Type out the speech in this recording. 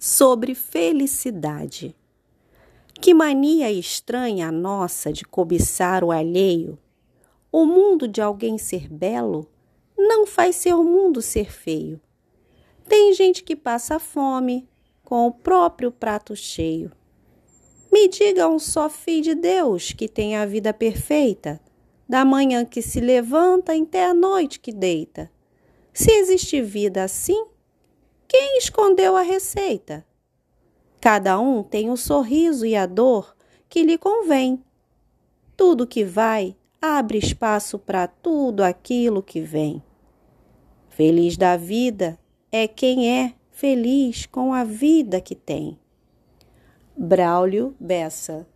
sobre felicidade. Que mania estranha a nossa de cobiçar o alheio. O mundo de alguém ser belo não faz seu mundo ser feio. Tem gente que passa fome com o próprio prato cheio. Me diga um só filho de Deus que tem a vida perfeita, da manhã que se levanta até a noite que deita. Se existe vida assim, quem escondeu a receita? Cada um tem o sorriso e a dor que lhe convém. Tudo que vai abre espaço para tudo aquilo que vem. Feliz da vida é quem é feliz com a vida que tem. Braulio Bessa